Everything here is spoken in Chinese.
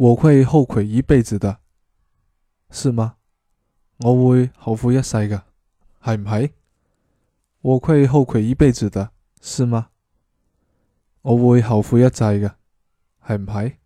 我会后悔一辈子的。是吗？我会后悔一世噶系唔系？我会后悔一辈子的。是吗？我会后悔一世噶系唔系？